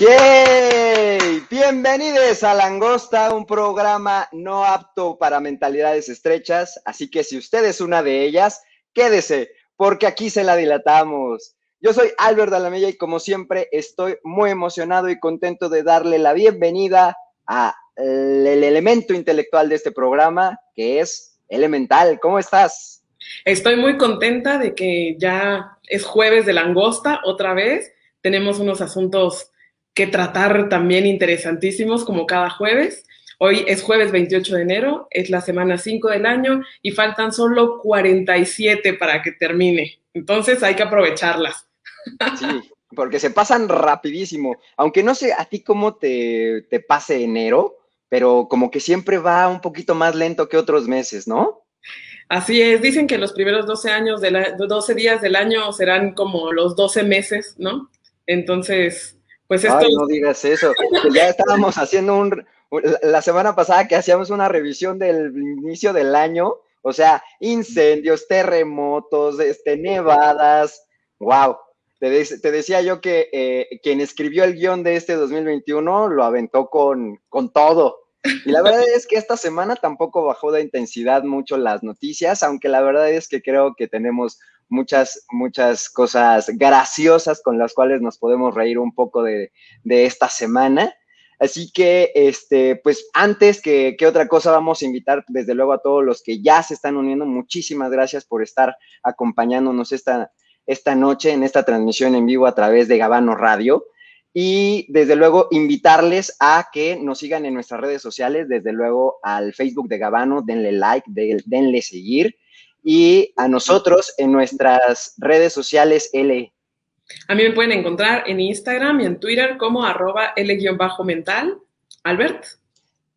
¡Yay! Bienvenidos a Langosta, un programa no apto para mentalidades estrechas, así que si usted es una de ellas, quédese, porque aquí se la dilatamos. Yo soy Albert Alamella y como siempre estoy muy emocionado y contento de darle la bienvenida al elemento intelectual de este programa, que es Elemental. ¿Cómo estás? Estoy muy contenta de que ya es jueves de langosta otra vez. Tenemos unos asuntos que tratar también interesantísimos como cada jueves. Hoy es jueves 28 de enero, es la semana 5 del año y faltan solo 47 para que termine. Entonces hay que aprovecharlas. Sí, porque se pasan rapidísimo. Aunque no sé a ti cómo te, te pase enero, pero como que siempre va un poquito más lento que otros meses, ¿no? Así es, dicen que los primeros 12 años de la, 12 días del año serán como los 12 meses, ¿no? Entonces, pues esto... No digas eso. ya estábamos haciendo un... La semana pasada que hacíamos una revisión del inicio del año, o sea, incendios, terremotos, este, nevadas, wow. Te, decía yo que eh, quien escribió el guion de este 2021 lo aventó con, con todo. Y la verdad es que esta semana tampoco bajó de intensidad mucho las noticias, aunque la verdad es que creo que tenemos muchas, muchas cosas graciosas con las cuales nos podemos reír un poco de, esta semana. Así que, este, pues antes que, que, otra cosa, vamos a invitar desde luego a todos los que ya se están uniendo. Muchísimas gracias por estar acompañándonos esta, esta noche en esta transmisión en vivo a través de Gabano Radio. Y desde luego invitarles a que nos sigan en nuestras redes sociales, desde luego al Facebook de Gabano, denle like, denle seguir. Y a nosotros en nuestras redes sociales L. A mí me pueden encontrar en Instagram y en Twitter como arroba L-mental. Albert.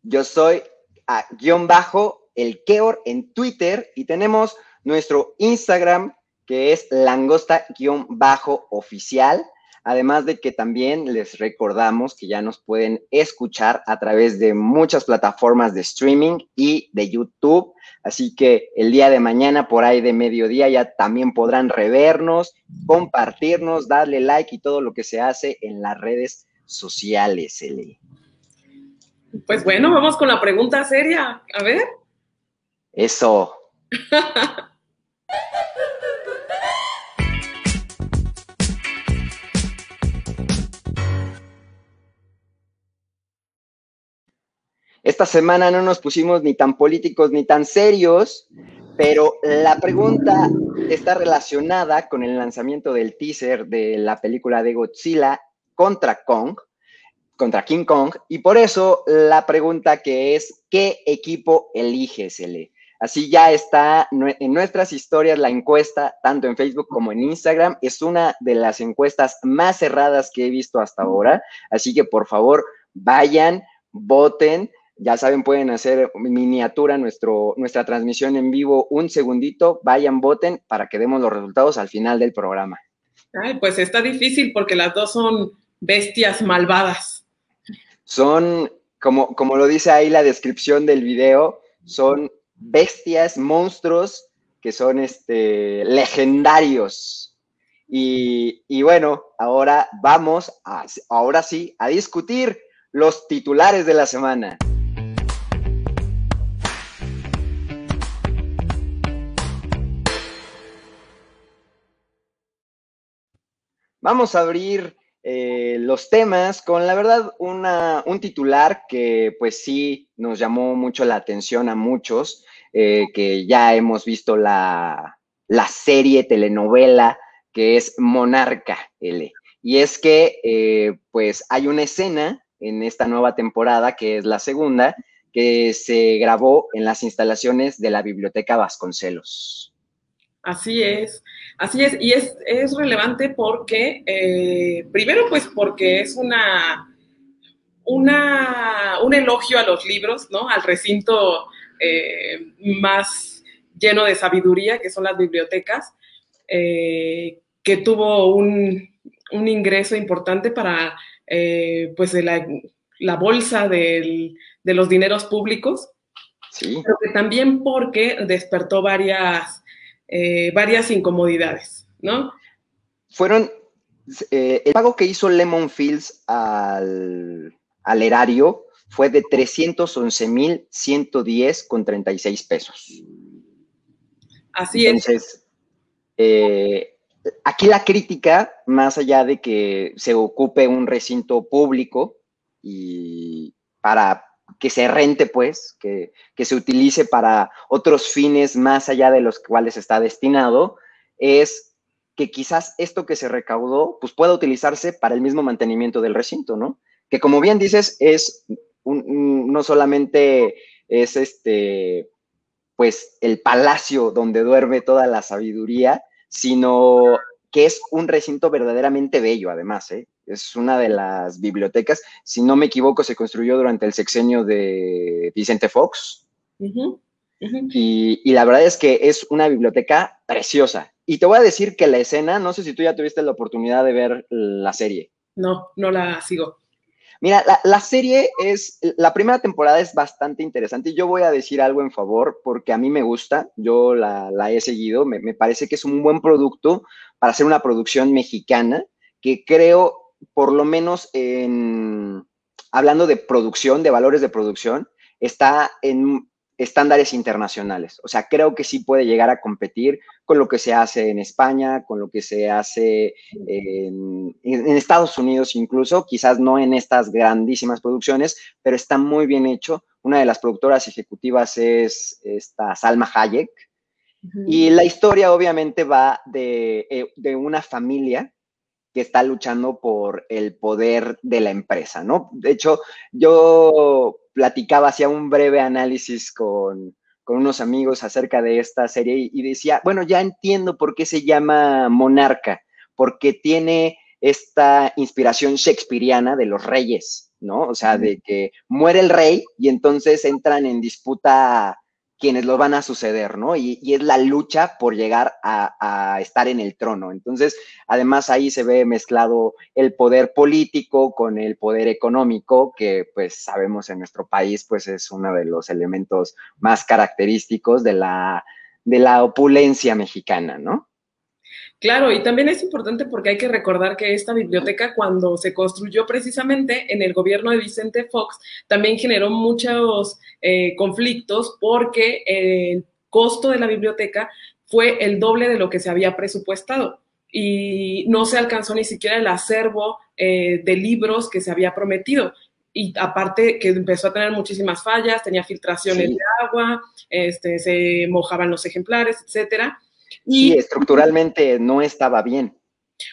Yo soy a guion bajo el Keor en Twitter y tenemos nuestro Instagram que es langosta guion bajo oficial Además de que también les recordamos que ya nos pueden escuchar a través de muchas plataformas de streaming y de YouTube. Así que el día de mañana, por ahí de mediodía, ya también podrán revernos, compartirnos, darle like y todo lo que se hace en las redes sociales, Eli. Pues bueno, vamos con la pregunta seria. A ver. Eso. Esta semana no nos pusimos ni tan políticos ni tan serios, pero la pregunta está relacionada con el lanzamiento del teaser de la película de Godzilla contra Kong, contra King Kong, y por eso la pregunta que es, ¿qué equipo eliges, L? Así ya está en nuestras historias la encuesta, tanto en Facebook como en Instagram. Es una de las encuestas más cerradas que he visto hasta ahora. Así que por favor, vayan, voten. Ya saben, pueden hacer miniatura nuestro, nuestra transmisión en vivo un segundito, vayan, voten para que demos los resultados al final del programa. Ay, pues está difícil porque las dos son bestias malvadas. Son, como, como lo dice ahí la descripción del video, son bestias, monstruos que son este, legendarios. Y, y bueno, ahora vamos, a, ahora sí, a discutir los titulares de la semana. Vamos a abrir eh, los temas con, la verdad, un titular que pues sí nos llamó mucho la atención a muchos, eh, que ya hemos visto la, serie telenovela que es Monarca L. Y es que eh, pues hay una escena en esta nueva temporada, que es la segunda, que se grabó en las instalaciones de la Biblioteca Vasconcelos. Así es, así es, y es, relevante porque, eh, primero pues porque es una, una, un elogio a los libros, ¿no? Al recinto eh, más lleno de sabiduría que son las bibliotecas, eh, que tuvo un, ingreso importante para pues la, la bolsa de los dineros públicos, sí. pero que también porque despertó varias eh, varias incomodidades, ¿no? Fueron eh, el pago que hizo Lemon Fields al, al erario fue de 311.110 con 36 pesos. Así Entonces, eh, aquí la crítica, más allá de que se ocupe un recinto público y para que se rente, pues, que, que se utilice para otros fines más allá de los cuales está destinado, es que quizás esto que se recaudó, pues pueda utilizarse para el mismo mantenimiento del recinto, ¿no? Que como bien dices, es no solamente es este, pues el palacio donde duerme toda la sabiduría, sino que es un recinto verdaderamente bello, además, ¿eh? Es una de las bibliotecas, si no me equivoco, se construyó durante el sexenio de Vicente Fox. Y, y, la verdad es que es una biblioteca preciosa. Y te voy a decir que la escena, no sé si tú ya tuviste la oportunidad de ver la serie. No, no la sigo. Mira, la, serie es, la primera temporada es bastante interesante y yo voy a decir algo en favor porque a mí me gusta, yo la, he seguido, me, parece que es un buen producto para hacer una producción mexicana que creo, por lo menos en, hablando de producción, de valores de producción, está en estándares internacionales. O sea, creo que sí puede llegar a competir con lo que se hace en España, con lo que se hace en, Estados Unidos incluso, quizás no en estas grandísimas producciones, pero está muy bien hecho. Una de las productoras ejecutivas es esta Salma Hayek. Y la historia obviamente va de, eh, de una familia que está luchando por el poder de la empresa, ¿no? De hecho, yo platicaba, hacía un breve análisis con, unos amigos acerca de esta serie y, decía, bueno, ya entiendo por qué se llama Monarca, porque tiene esta inspiración shakespeariana de los reyes, ¿no? O sea, de que muere el rey y entonces entran en disputa quienes lo van a suceder, ¿no? Y, es la lucha por llegar a, estar en el trono. Entonces, además ahí se ve mezclado el poder político con el poder económico, que pues sabemos en nuestro país pues es uno de los elementos más característicos de la, de la opulencia mexicana, ¿no? Claro, y también es importante porque hay que recordar que esta biblioteca, cuando se construyó precisamente en el gobierno de Vicente Fox, también generó muchos eh, conflictos porque el costo de la biblioteca fue el doble de lo que se había presupuestado y no se alcanzó ni siquiera el acervo eh, de libros que se había prometido. Y aparte que empezó a tener muchísimas fallas, tenía filtraciones de agua, este, se mojaban los ejemplares, etcétera. Y estructuralmente no estaba bien.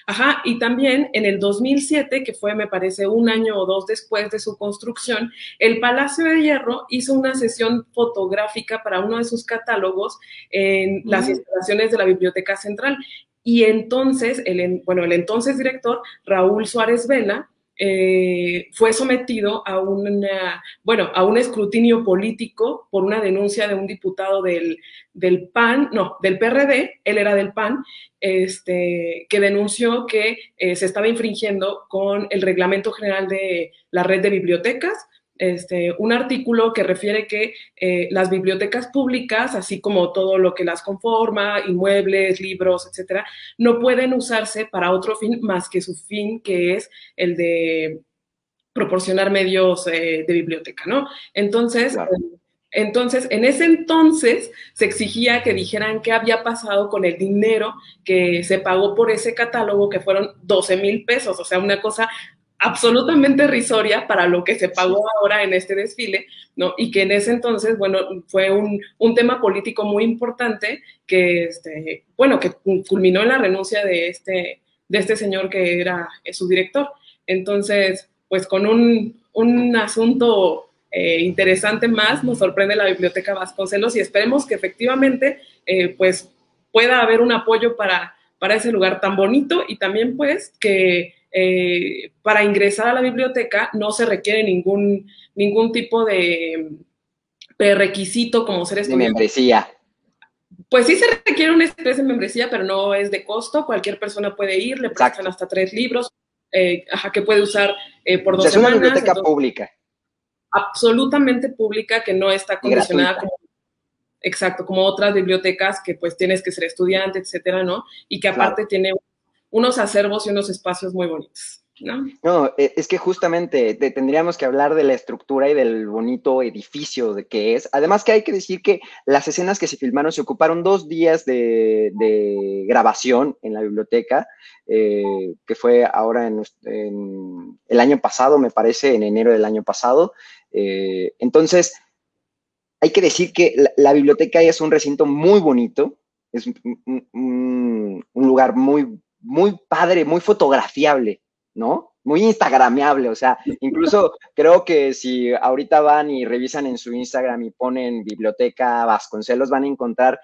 Ajá, y también en el 2007, que fue, me parece, un año o dos después de su construcción, el Palacio de Hierro hizo una sesión fotográfica para uno de sus catálogos en las instalaciones de la Biblioteca Central. Y entonces, el, bueno, el entonces director, Raúl Suárez Vela, eh, fue sometido a, una, bueno, a un escrutinio político por una denuncia de un diputado del, del, PAN, no, del PRD, él era del PAN, este, que denunció que eh, se estaba infringiendo con el reglamento general de la red de bibliotecas este, un artículo que refiere que eh, las bibliotecas públicas, así como todo lo que las conforma, inmuebles, libros, etcétera, no pueden usarse para otro fin más que su fin, que es el de proporcionar medios eh, de biblioteca, ¿no? Entonces, entonces, en ese entonces se exigía que dijeran qué había pasado con el dinero que se pagó por ese catálogo, que fueron 12 mil pesos, o sea, una cosa absolutamente risoria para lo que se pagó ahora en este desfile, ¿no? Y que en ese entonces, bueno, fue un, un tema político muy importante que, este, bueno, que culminó en la renuncia de este, de este señor que era eh, su director. Entonces, pues con un, un asunto eh, interesante más, nos sorprende la Biblioteca Vasconcelos y esperemos que efectivamente, eh, pues, pueda haber un apoyo para, para ese lugar tan bonito y también, pues, que eh, para ingresar a la biblioteca no se requiere ningún, ningún tipo de, requisito como ser estudiante. De membresía. Pues sí se requiere una especie de membresía, pero no es de costo. Cualquier persona puede ir, le prestan hasta tres libros, eh, que puede usar eh, por dos semanas. Es una biblioteca pública. Absolutamente pública, que no está condicionada como exacto, como otras bibliotecas que pues tienes que ser estudiante, etcétera, ¿no? Y que aparte tiene unos acervos y unos espacios muy bonitos. ¿No? no, e, es que justamente tendríamos que hablar de la estructura y del bonito edificio de que es. Además que hay que decir que las escenas que se filmaron se ocuparon dos días de, grabación en la biblioteca, eh, que fue ahora en, el año pasado, me parece, en enero del año pasado. Eh, entonces, hay que decir que la, biblioteca es un recinto muy bonito, es un lugar muy, muy padre, muy fotografiable ¿no? Muy instagrameable, o sea, incluso creo que si ahorita van y revisan en su Instagram y ponen biblioteca Vasconcelos, van a encontrar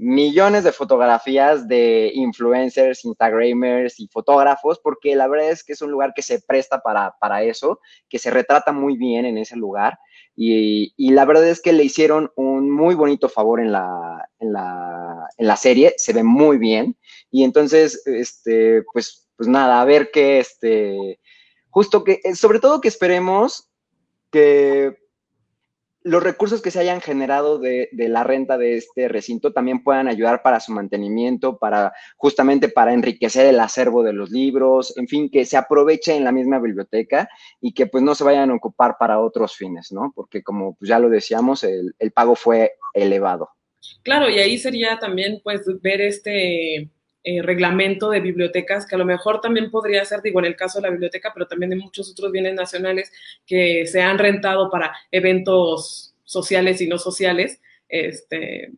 millones de fotografías de influencers, instagramers y fotógrafos, porque la verdad es que es un lugar que se presta para, para eso, que se retrata muy bien en ese lugar. Y, y, la verdad es que le hicieron un muy bonito favor en la, en la, en la serie, se ve muy bien. Y entonces, este, pues pues nada, a ver qué, este, justo que, eh, sobre todo que esperemos que los recursos que se hayan generado de, la renta de este recinto también puedan ayudar para su mantenimiento, para justamente para enriquecer el acervo de los libros, en fin, que se aproveche en la misma biblioteca y que pues no se vayan a ocupar para otros fines, ¿no? Porque como pues, ya lo decíamos, el, el pago fue elevado. Claro, y ahí sería también pues ver este eh, reglamento de bibliotecas, que a lo mejor también podría ser, digo, en el caso de la biblioteca, pero también de muchos otros bienes nacionales que se han rentado para eventos sociales y no sociales, este,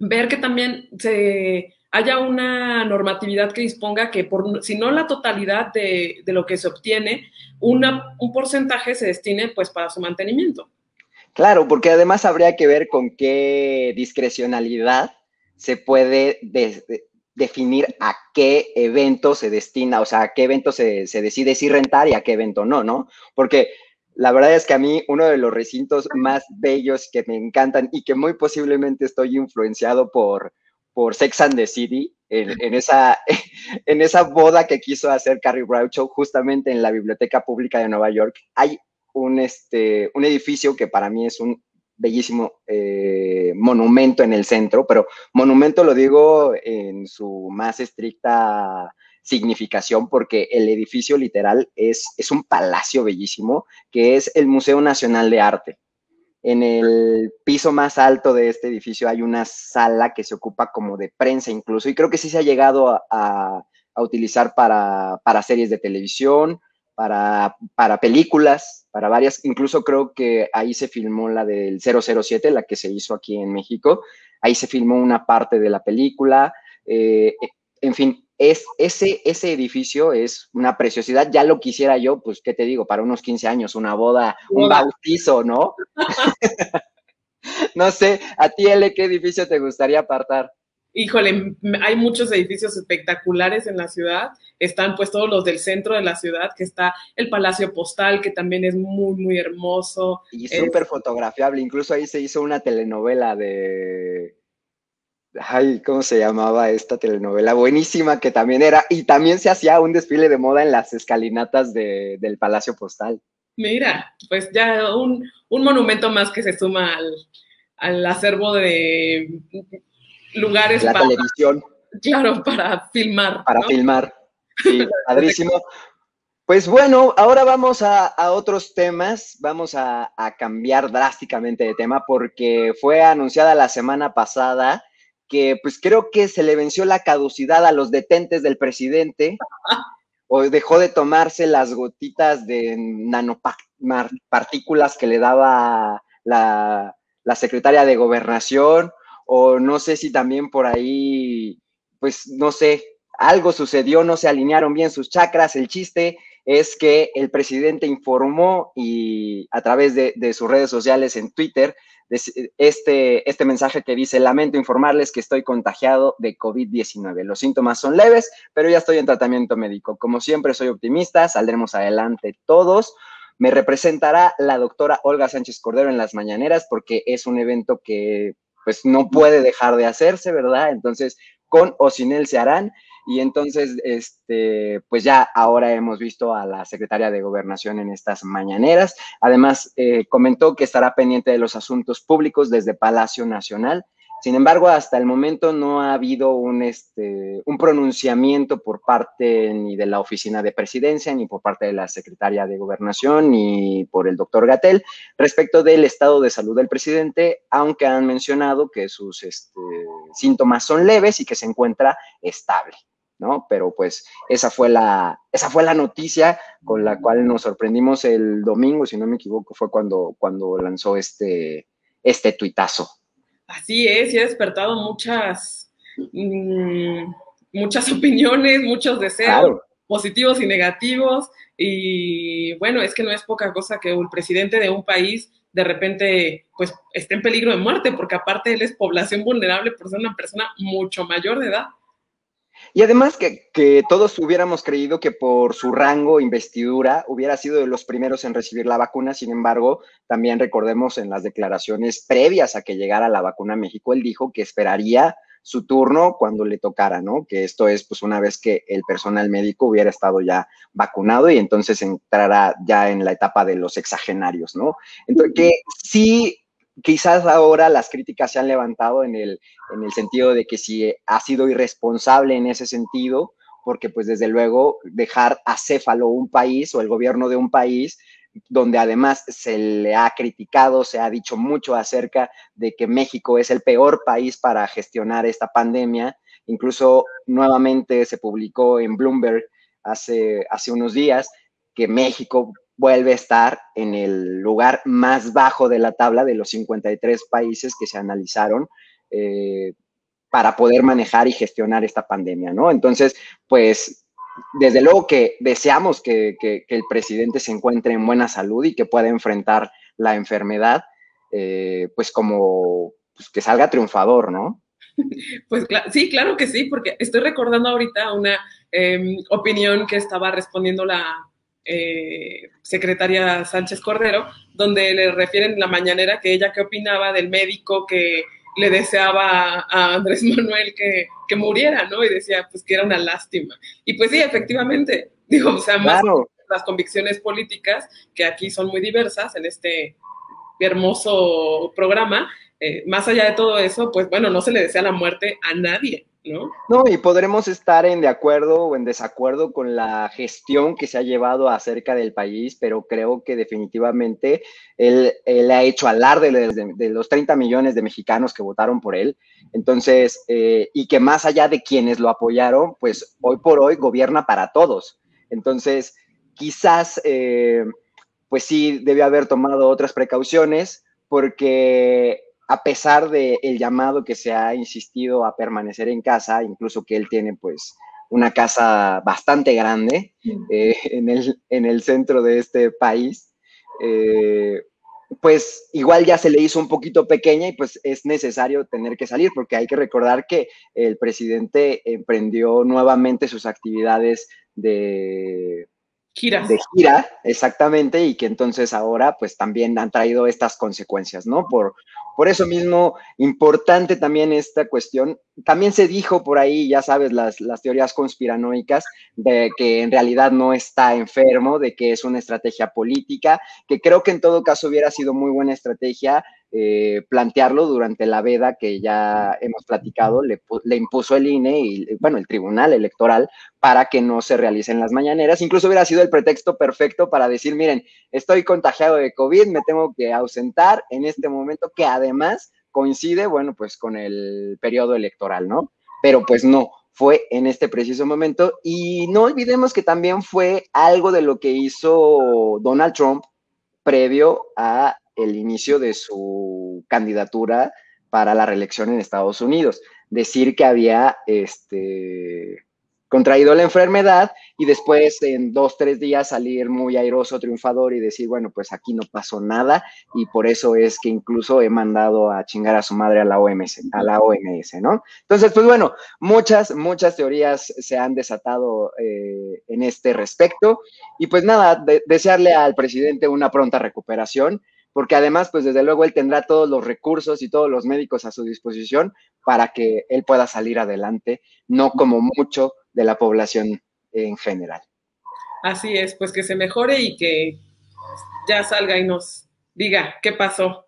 ver que también se haya una normatividad que disponga que, por, si no la totalidad de, de lo que se obtiene, una, un porcentaje se destine pues para su mantenimiento. Claro, porque además habría que ver con qué discrecionalidad se puede definir a qué evento se destina, o sea, a qué evento se, decide si rentar y a qué evento no, ¿no? Porque la verdad es que a mí uno de los recintos más bellos que me encantan y que muy posiblemente estoy influenciado por, por Sex and the City, en, esa, en esa boda que quiso hacer Carrie Bradshaw justamente en la Biblioteca Pública de Nueva York, hay un, este, un edificio que para mí es un bellísimo eh, monumento en el centro, pero monumento lo digo en su más estricta significación porque el edificio literal es, es un palacio bellísimo que es el Museo Nacional de Arte. En el piso más alto de este edificio hay una sala que se ocupa como de prensa incluso y creo que sí se ha llegado a, a, utilizar para, para series de televisión, para, para películas, para varias, incluso creo que ahí se filmó la del 007, la que se hizo aquí en México, ahí se filmó una parte de la película, eh, en fin, es, ese, ese edificio es una preciosidad, ya lo quisiera yo, pues, ¿qué te digo? Para unos 15 años, una boda, un bautizo, ¿no? no sé, a ti, L, ¿qué edificio te gustaría apartar? Híjole, hay muchos edificios espectaculares en la ciudad. Están pues todos los del centro de la ciudad, que está el Palacio Postal, que también es muy, muy hermoso. Y súper fotografiable. Incluso ahí se hizo una telenovela de... Ay, ¿cómo se llamaba esta telenovela? Buenísima que también era. Y también se hacía un desfile de moda en las escalinatas del Palacio Postal. Mira, pues ya un, monumento más que se suma al, al acervo de lugares la televisión. Claro, para filmar. Para filmar. Sí, padrísimo. Pues bueno, ahora vamos a, otros temas. Vamos a, cambiar drásticamente de tema porque fue anunciada la semana pasada que pues creo que se le venció la caducidad a los detentes del presidente o dejó de tomarse las gotitas de nanopartículas que le daba la, la secretaria de gobernación o no sé si también por ahí, pues no sé, algo sucedió, no se alinearon bien sus chakras. El chiste es que el presidente informó y a través de, sus redes sociales en Twitter, este, este mensaje que dice, lamento informarles que estoy contagiado de COVID-19. Los síntomas son leves, pero ya estoy en tratamiento médico. Como siempre, soy optimista, saldremos adelante todos. Me representará la doctora Olga Sánchez Cordero en las mañaneras porque es un evento que pues no puede dejar de hacerse, ¿verdad? Entonces, con o sin él se harán. Y entonces, este, pues ya ahora hemos visto a la secretaria de Gobernación en estas mañaneras. Además, eh, comentó que estará pendiente de los asuntos públicos desde Palacio Nacional Sin embargo, hasta el momento no ha habido un, este, un pronunciamiento por parte ni de la oficina de presidencia, ni por parte de la secretaria de gobernación, ni por el doctor Gatel respecto del estado de salud del presidente, aunque han mencionado que sus este, síntomas son leves y que se encuentra estable. ¿no? Pero pues esa fue la, esa fue la noticia con la cual nos sorprendimos el domingo, si no me equivoco, fue cuando, cuando lanzó este, este tuitazo. Así es, y ha despertado muchas, mm, muchas opiniones, muchos deseos. positivos y negativos, y bueno, es que no es poca cosa que el presidente de un país de repente pues esté en peligro de muerte, porque aparte él es población vulnerable por ser una persona mucho mayor de edad. Y además que, todos hubiéramos creído que por su rango, investidura, hubiera sido de los primeros en recibir la vacuna. Sin embargo, también recordemos en las declaraciones previas a que llegara la vacuna a México, él dijo que esperaría su turno cuando le tocara, ¿no? Que esto es pues una vez que el personal médico hubiera estado ya vacunado y entonces entrará ya en la etapa de los exagenarios, ¿no? Entonces, que sí quizás ahora las críticas se han levantado en el, en el sentido de que si ha sido irresponsable en ese sentido, porque pues desde luego dejar acéfalo un país o el gobierno de un país donde además se le ha criticado, se ha dicho mucho acerca de que México es el peor país para gestionar esta pandemia. Incluso nuevamente se publicó en Bloomberg hace, hace unos días que México vuelve a estar en el lugar más bajo de la tabla de los 53 países que se analizaron eh, para poder manejar y gestionar esta pandemia, ¿no? Entonces, pues, desde luego que deseamos que, el presidente se encuentre en buena salud y que pueda enfrentar la enfermedad, eh, pues como pues, que salga triunfador, ¿no? Pues sí, claro que sí, porque estoy recordando ahorita una em, opinión que estaba respondiendo la, eh, secretaria Sánchez Cordero, donde le refieren en la mañanera que ella qué opinaba del médico que le deseaba a Andrés Manuel que, muriera, ¿no? Y decía, pues que era una lástima. Y pues sí, efectivamente, digo, o sea, más las convicciones políticas, que aquí son muy diversas en este hermoso programa, eh, más allá de todo eso, pues bueno, no se le desea la muerte a nadie. ¿No? No, y podremos estar en de acuerdo o en desacuerdo con la gestión que se ha llevado acerca del país, pero creo que definitivamente él, ha hecho alarde de, de, los 30 millones de mexicanos que votaron por él. Entonces, eh, y que más allá de quienes lo apoyaron, pues hoy por hoy gobierna para todos. Entonces, quizás, eh, pues sí, debe haber tomado otras precauciones porque a pesar del el llamado que se ha insistido a permanecer en casa, incluso que él tiene pues una casa bastante grande eh, en, el, en, el, centro de este país, eh, pues igual ya se le hizo un poquito pequeña y pues es necesario tener que salir porque hay que recordar que el presidente emprendió nuevamente sus actividades de de gira, exactamente, y que entonces ahora pues también han traído estas consecuencias, ¿no? Por, por eso mismo, importante también esta cuestión. También se dijo por ahí, ya sabes, las, las teorías conspiranoicas, de que en realidad no está enfermo, de que es una estrategia política, que creo que en todo caso hubiera sido muy buena estrategia eh, plantearlo durante la veda que ya hemos platicado, le, impuso el INE y, bueno, el Tribunal Electoral para que no se realicen las mañaneras. Incluso hubiera sido el pretexto perfecto para decir, miren, estoy contagiado de COVID, me tengo que ausentar en este momento que además coincide, bueno, pues con el periodo electoral, ¿no? Pero pues no, fue en este preciso momento. Y no olvidemos que también fue algo de lo que hizo Donald Trump previo a el inicio de su candidatura para la reelección en Estados Unidos. Decir que había este, contraído la enfermedad y después en dos, tres días salir muy airoso, triunfador y decir, bueno, pues aquí no pasó nada y por eso es que incluso he mandado a chingar a su madre a la OMS, a la OMS, ¿no? Entonces, pues bueno, muchas, muchas teorías se han desatado eh, en este respecto y pues nada, desearle al presidente una pronta recuperación porque además, pues desde luego él tendrá todos los recursos y todos los médicos a su disposición para que él pueda salir adelante, no como mucho de la población en general. Así es, pues que se mejore y que ya salga y nos diga qué pasó.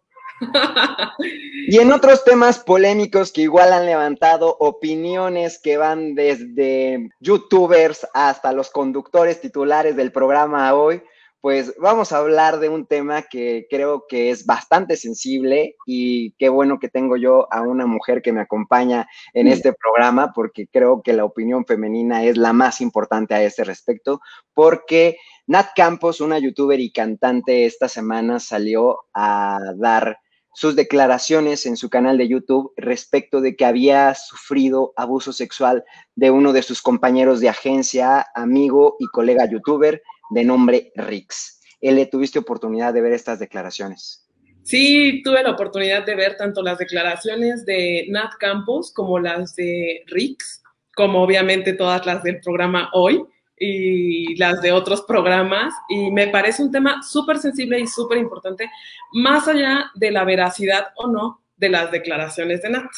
y en otros temas polémicos que igual han levantado opiniones que van desde youtubers hasta los conductores titulares del programa hoy, pues vamos a hablar de un tema que creo que es bastante sensible y qué bueno que tengo yo a una mujer que me acompaña en este programa porque creo que la opinión femenina es la más importante a este respecto porque Nat Campos, una youtuber y cantante, esta semana salió a dar sus declaraciones en su canal de YouTube respecto de que había sufrido abuso sexual de uno de sus compañeros de agencia, amigo y colega youtuber de nombre Rix. ¿Le tuviste oportunidad de ver estas declaraciones? Sí, tuve la oportunidad de ver tanto las declaraciones de Nat Campos como las de Rix, como obviamente todas las del programa hoy y las de otros programas. Y me parece un tema súper sensible y súper importante, más allá de la veracidad o no de las declaraciones de Nat.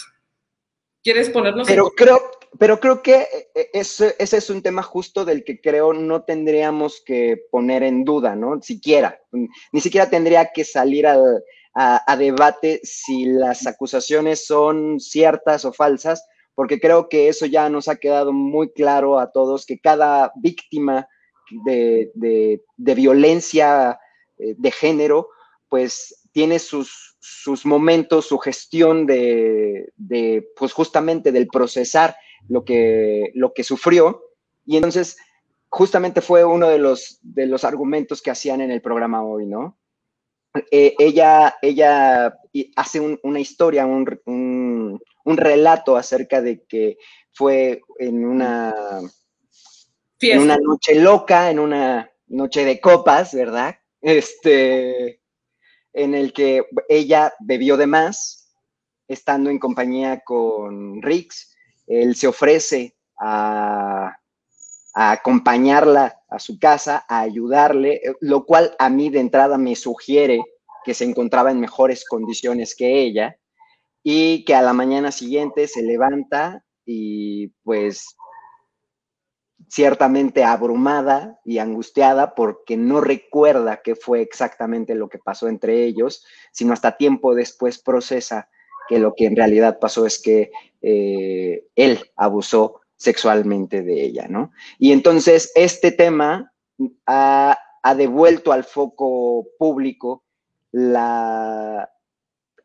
¿Quieres ponernos? Pero creo, pero creo que eh, ese, ese, es un tema justo del que creo no tendríamos que poner en duda, ¿no? Siquiera, ni siquiera tendría que salir a, a, debate si las acusaciones son ciertas o falsas, porque creo que eso ya nos ha quedado muy claro a todos, que cada víctima de, de, de violencia eh, de género, pues tiene sus, sus momentos, su gestión de, de, pues justamente del procesar lo que, lo que sufrió. Y entonces, justamente fue uno de los, de los argumentos que hacían en el programa hoy, ¿no? Eh, ella, ella hace una historia, un, un, un, relato acerca de que fue en una, en una noche loca, en una noche de copas, ¿verdad? Este, en el que ella bebió de más, estando en compañía con Rix, él se ofrece a, acompañarla a su casa, a ayudarle, lo cual a mí de entrada me sugiere que se encontraba en mejores condiciones que ella y que a la mañana siguiente se levanta y pues ciertamente abrumada y angustiada porque no recuerda qué fue exactamente lo que pasó entre ellos, sino hasta tiempo después procesa que lo que en realidad pasó es que eh, él abusó sexualmente de ella, ¿no? Y entonces este tema ha, devuelto al foco público la,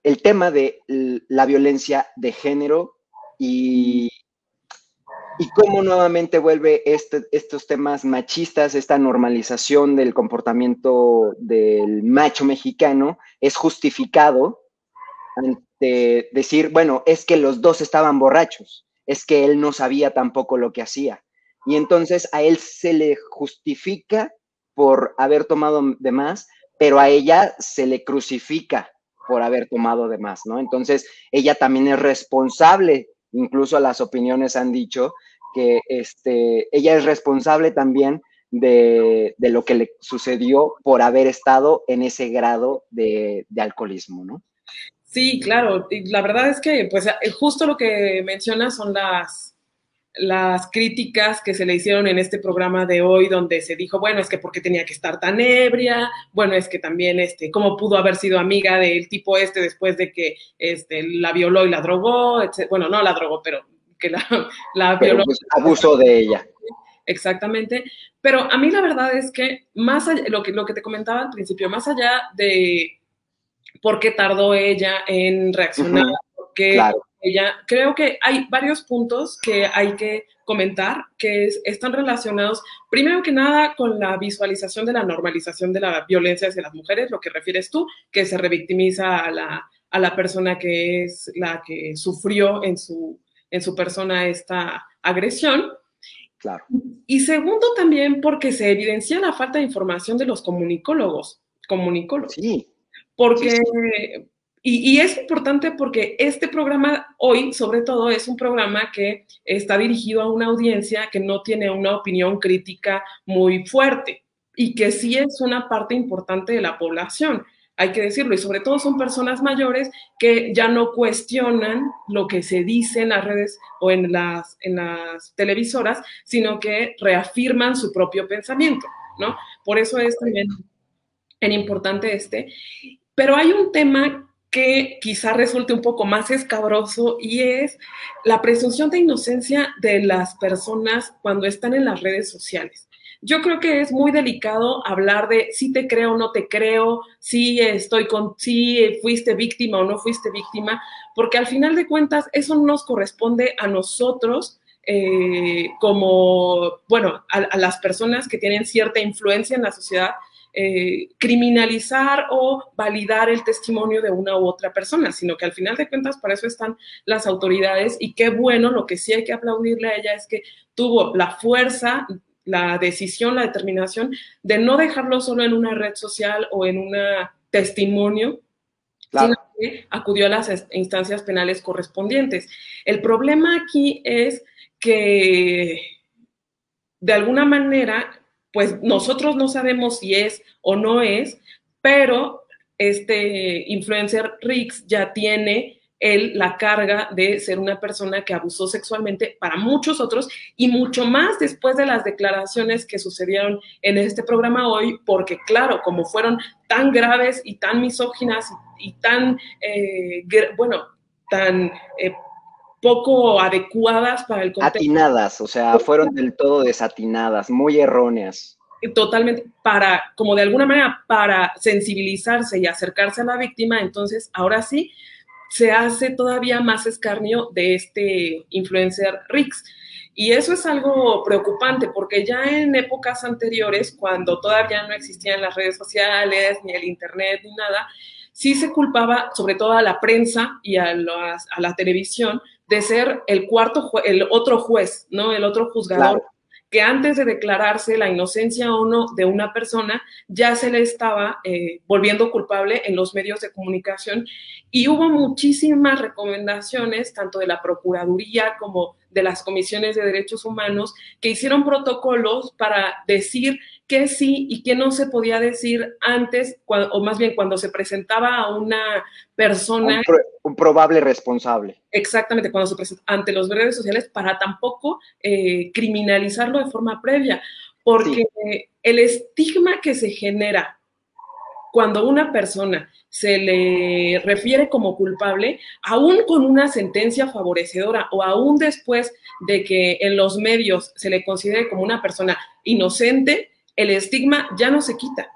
el tema de la violencia de género y, y cómo nuevamente vuelve este, estos temas machistas, esta normalización del comportamiento del macho mexicano es justificado de decir, bueno, es que los dos estaban borrachos, es que él no sabía tampoco lo que hacía. Y entonces a él se le justifica por haber tomado de más, pero a ella se le crucifica por haber tomado de más, ¿no? Entonces ella también es responsable, incluso las opiniones han dicho que este, ella es responsable también de, de, lo que le sucedió por haber estado en ese grado de, de alcoholismo, ¿no? Sí, claro. Y la verdad es que, pues, eh, justo lo que mencionas son las, las críticas que se le hicieron en este programa de hoy, donde se dijo, bueno, es que porque tenía que estar tan ebria, bueno, es que también, este, cómo pudo haber sido amiga del tipo este después de que, este, la violó y la drogó, bueno, no la drogó, pero que la, la violó. Pues, abuso de ella. Exactamente. Pero a mí la verdad es que, más allá, lo que, lo que te comentaba al principio, más allá de por qué tardó ella en reaccionar, porque ella, creo que hay varios puntos que hay que comentar que están relacionados, primero que nada, con la visualización de la normalización de la violencia hacia las mujeres, lo que refieres tú, que se revictimiza a la, a la persona que es la que sufrió en su, en su persona esta agresión. Claro. Y segundo también porque se evidencia la falta de información de los comunicólogos. Comunicólogos. Sí, porque, y, es importante porque este programa hoy, sobre todo, es un programa que está dirigido a una audiencia que no tiene una opinión crítica muy fuerte y que sí es una parte importante de la población hay que decirlo, y sobre todo son personas mayores que ya no cuestionan lo que se dice en las redes o en las, en las televisoras, sino que reafirman su propio pensamiento, ¿no? Por eso es también en importante este. Pero hay un tema que quizá resulte un poco más escabroso y es la presunción de inocencia de las personas cuando están en las redes sociales. Yo creo que es muy delicado hablar de si te creo o no te creo, si estoy con, si fuiste víctima o no fuiste víctima, porque al final de cuentas eso nos corresponde a nosotros eh, como, bueno, a, las personas que tienen cierta influencia en la sociedad, eh, criminalizar o validar el testimonio de una u otra persona, sino que al final de cuentas para eso están las autoridades y qué bueno, lo que sí hay que aplaudirle a ella es que tuvo la fuerza la decisión, la determinación de no dejarlo solo en una red social o en un testimonio, sino que acudió a las instancias penales correspondientes. El problema aquí es que de alguna manera, pues nosotros no sabemos si es o no es, pero este influencer Rix ya tiene él la carga de ser una persona que abusó sexualmente para muchos otros y mucho más después de las declaraciones que sucedieron en este programa hoy, porque claro, como fueron tan graves y tan misóginas y, tan, eh, bueno, tan eh, poco adecuadas para el contexto. Atinadas, o sea, fueron del todo desatinadas, muy erróneas. Totalmente, para, como de alguna manera, para sensibilizarse y acercarse a la víctima, entonces ahora sí, se hace todavía más escarnio de este influencer Rix. Y eso es algo preocupante porque ya en épocas anteriores, cuando todavía no existían las redes sociales, ni el Internet, ni nada, sí se culpaba sobre todo a la prensa y a, la televisión de ser el cuarto, el otro juez, ¿no? El otro juzgador que antes de declararse la inocencia o no de una persona, ya se le estaba eh, volviendo culpable en los medios de comunicación y hubo muchísimas recomendaciones, tanto de la Procuraduría como de las comisiones de derechos humanos, que hicieron protocolos para decir qué sí y qué no se podía decir antes, o más bien cuando se presentaba a una persona. Un, probable responsable. Exactamente, cuando se presenta ante los redes sociales, para tampoco eh, criminalizarlo de forma previa, porque el estigma que se genera cuando una persona se le refiere como culpable, aún con una sentencia favorecedora o aún después de que en los medios se le considere como una persona inocente, el estigma ya no se quita.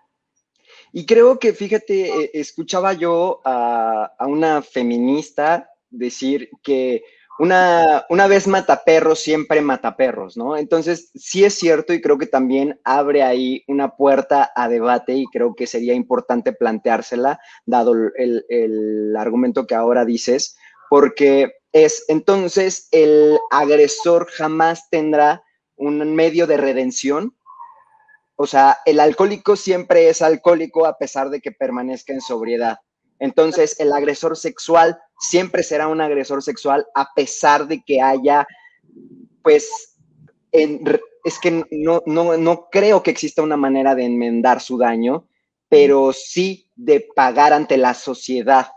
Y creo que, fíjate, eh, escuchaba yo a, una feminista decir que una, una, vez mata perros, siempre mata perros, ¿no? Entonces, sí es cierto y creo que también abre ahí una puerta a debate y creo que sería importante planteársela, dado el, el argumento que ahora dices, porque es entonces el agresor jamás tendrá un medio de redención o sea, el alcohólico siempre es alcohólico a pesar de que permanezca en sobriedad. Entonces, el agresor sexual siempre será un agresor sexual a pesar de que haya, pues, es que no, no, no creo que exista una manera de enmendar su daño, pero sí de pagar ante la sociedad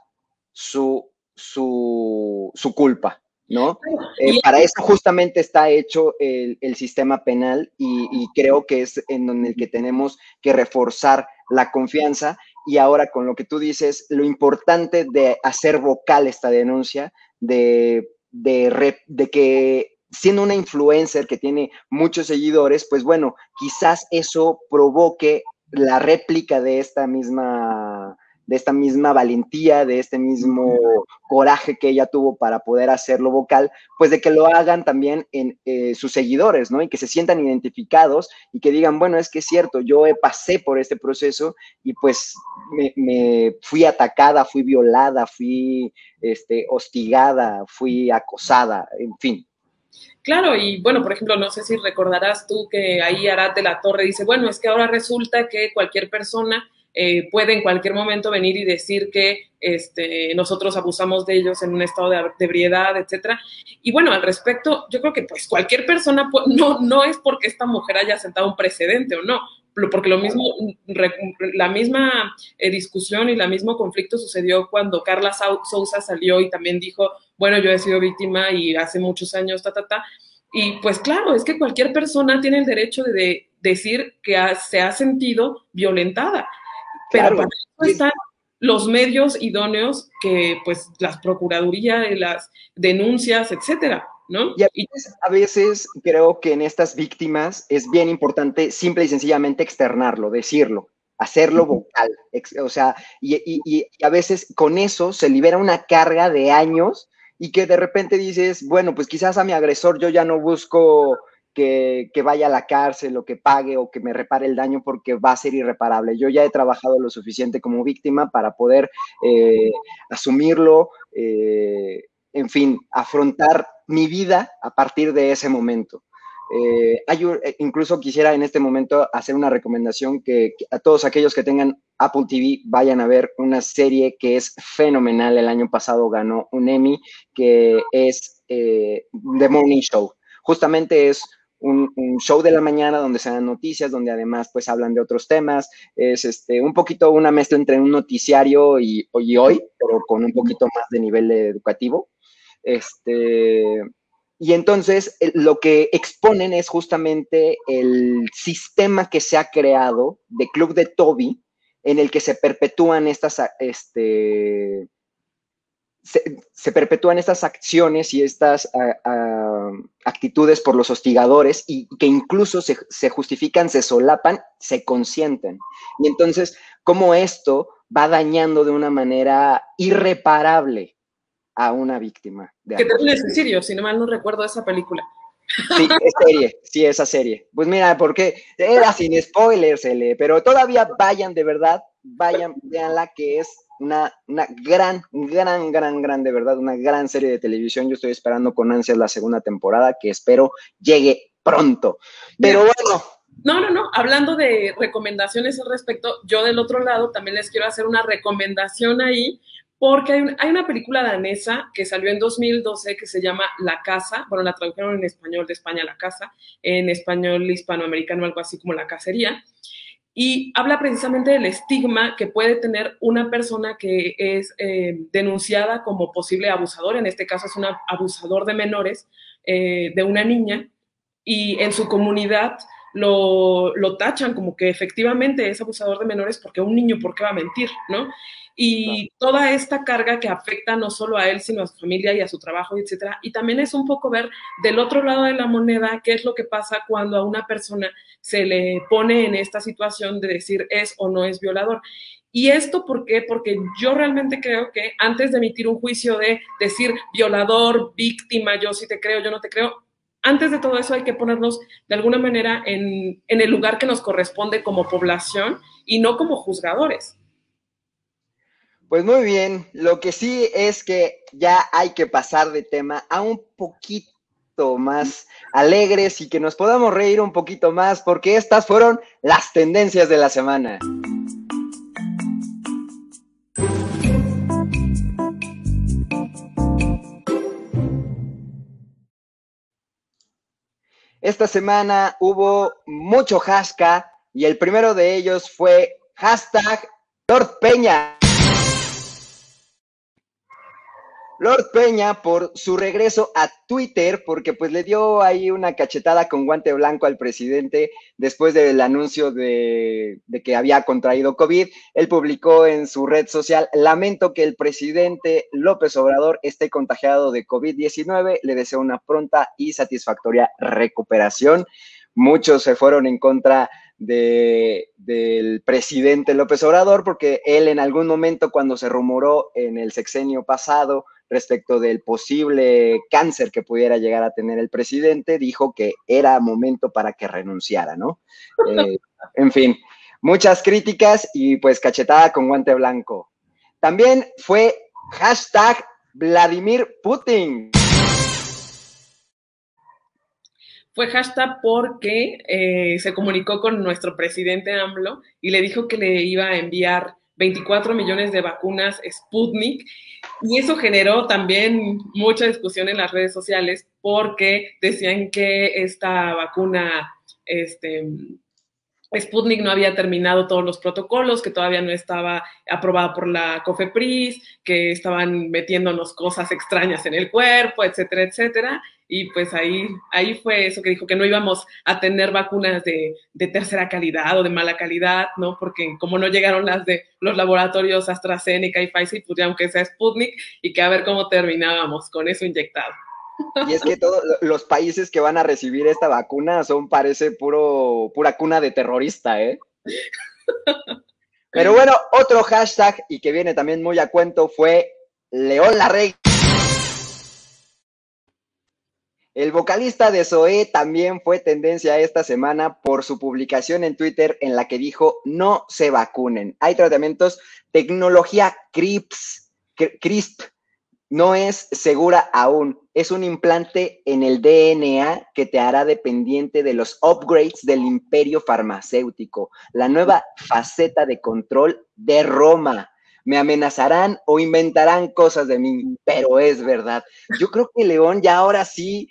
su, su, su culpa. ¿No? Eh, para eso justamente está hecho el, sistema penal y, creo que es en el que tenemos que reforzar la confianza y ahora con lo que tú dices, lo importante de hacer vocal esta denuncia, de, de, de que siendo una influencer que tiene muchos seguidores, pues bueno, quizás eso provoque la réplica de esta misma de esta misma valentía, de este mismo coraje que ella tuvo para poder hacerlo vocal, pues de que lo hagan también en eh, sus seguidores, ¿no? Y que se sientan identificados y que digan, bueno, es que es cierto, yo pasé por este proceso y pues me, fui atacada, fui violada, fui este, hostigada, fui acosada, en fin. Claro, y bueno, por ejemplo, no sé si recordarás tú que ahí Arad de la Torre dice, bueno, es que ahora resulta que cualquier persona eh, puede en cualquier momento venir y decir que este, nosotros abusamos de ellos en un estado de, ebriedad, etcétera. Y bueno, al respecto, yo creo que pues cualquier persona, no, no es porque esta mujer haya sentado un precedente o no, porque lo mismo, la misma eh, discusión y el mismo conflicto sucedió cuando Carla Sousa salió y también dijo, bueno, yo he sido víctima y hace muchos años, ta, ta, ta. Y pues claro, es que cualquier persona tiene el derecho de, decir que se ha sentido violentada. Pero para eso están los medios idóneos que pues las procuradurías, las denuncias, etcétera. ¿No? Y a veces, creo que en estas víctimas es bien importante simple y sencillamente externarlo, decirlo, hacerlo vocal, o sea, y, y, a veces con eso se libera una carga de años y que de repente dices, bueno, pues quizás a mi agresor yo ya no busco que, vaya a la cárcel o que pague o que me repare el daño porque va a ser irreparable. Yo ya he trabajado lo suficiente como víctima para poder eh, asumirlo, eh, en fin, afrontar mi vida a partir de ese momento. Eh, incluso quisiera en este momento hacer una recomendación que, a todos aquellos que tengan Apple TV vayan a ver una serie que es fenomenal. El año pasado ganó un Emmy, que es The Morning Show. Justamente es un, show de la mañana donde se dan noticias, donde además pues hablan de otros temas. Es este, un poquito una mezcla entre un noticiario y, hoy, pero con un poquito más de nivel educativo. Este, y entonces lo que exponen es justamente el sistema que se ha creado de Club de Toby, en el que se perpetúan estas este, se, perpetúan estas acciones y estas ah, ah, actitudes por los hostigadores y que incluso se, justifican, se solapan, se consienten. Y entonces, ¿cómo esto va dañando de una manera irreparable a una víctima? De que termina suicidio, si no mal no recuerdo esa película. Sí, es serie, sí, esa serie. Pues mira, porque era sin spoilers, pero todavía vayan de verdad, vayan, veanla que es una, una gran, gran, gran, gran, de verdad, una gran serie de televisión. Yo estoy esperando con ansias la segunda temporada, que espero llegue pronto. Pero bueno. No, no, no. Hablando de recomendaciones al respecto, yo del otro lado también les quiero hacer una recomendación ahí, porque hay, hay, una película danesa que salió en 2012 que se llama La Casa. Bueno, la tradujeron en español de España La Casa, en español hispanoamericano, algo así como La Cacería y habla precisamente del estigma que puede tener una persona que es eh, denunciada como posible abusador, en este caso es un abusador de menores, eh, de una niña, y en su comunidad lo, lo, tachan como que efectivamente es abusador de menores porque un niño, ¿por qué va a mentir? ¿no? Y toda esta carga que afecta no solo a él, sino a su familia y a su trabajo, etcétera. Y también es un poco ver del otro lado de la moneda qué es lo que pasa cuando a una persona se le pone en esta situación de decir es o no es violador. ¿Y esto por qué? Porque yo realmente creo que antes de emitir un juicio de decir violador, víctima, yo sí te creo, yo no te creo, antes de todo eso hay que ponernos de alguna manera en, en el lugar que nos corresponde como población y no como juzgadores. Pues muy bien, lo que sí es que ya hay que pasar de tema a un poquito más alegres y que nos podamos reír un poquito más porque estas fueron las tendencias de la semana. Esta semana hubo mucho hashtag y el primero de ellos fue hashtag Lord Peña. Lord Peña por su regreso a Twitter, porque pues le dio ahí una cachetada con guante blanco al presidente después del anuncio de, que había contraído COVID. Él publicó en su red social, lamento que el presidente López Obrador esté contagiado de COVID-19, le deseo una pronta y satisfactoria recuperación. Muchos se fueron en contra de, del presidente López Obrador, porque él en algún momento cuando se rumoró en el sexenio pasado respecto del posible cáncer que pudiera llegar a tener el presidente, dijo que era momento para que renunciara, ¿no? Eh, en fin, muchas críticas y pues cachetada con guante blanco. También fue hashtag Vladimir Putin. Fue hashtag porque eh, se comunicó con nuestro presidente AMLO y le dijo que le iba a enviar 24 millones de vacunas Sputnik. Y eso generó también mucha discusión en las redes sociales porque decían que esta vacuna este, Sputnik no había terminado todos los protocolos, que todavía no estaba aprobado por la COFEPRIS, que estaban metiéndonos cosas extrañas en el cuerpo, etcétera, etcétera. Y pues ahí, ahí fue eso que dijo, que no íbamos a tener vacunas de, de tercera calidad o de mala calidad, ¿no? Porque como no llegaron las de los laboratorios AstraZeneca y Pfizer, pues ya aunque sea Sputnik, y que a ver cómo terminábamos con eso inyectado. Y es que todos los países que van a recibir esta vacuna son, parece, puro, pura cuna de terrorista, ¿eh? Pero bueno, otro hashtag y que viene también muy a cuento fue León Larregui. El vocalista de Zoé también fue tendencia esta semana por su publicación en Twitter en la que dijo no se vacunen. Hay tratamientos, tecnología CRISP, CRISP no es segura aún. Es un implante en el DNA que te hará dependiente de los upgrades del imperio farmacéutico, la nueva faceta de control de Roma. Me amenazarán o inventarán cosas de mí, pero es verdad. Yo creo que León ya ahora sí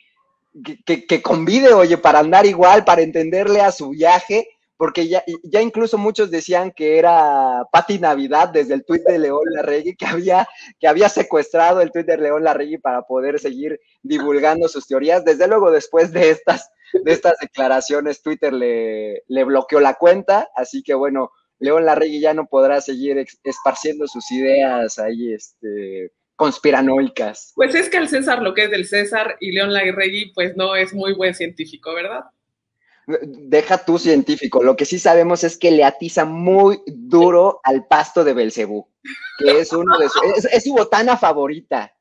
que, que, convide, oye, para andar igual, para entenderle a su viaje, porque ya, ya incluso muchos decían que era Pati Navidad desde el tuit de León Larregui, que había, que había secuestrado el tuit de León Larregui para poder seguir divulgando sus teorías. Desde luego, después de estas, de estas declaraciones, Twitter le, le bloqueó la cuenta, así que bueno, León Larregui ya no podrá seguir esparciendo sus ideas ahí, este, conspiranoicas. Pues es que el César lo que es del César y León Larregui pues no es muy buen científico, ¿verdad? Deja tú científico, lo que sí sabemos es que le atiza muy duro al pasto de Belcebú, que es uno de su, es, su botana favorita.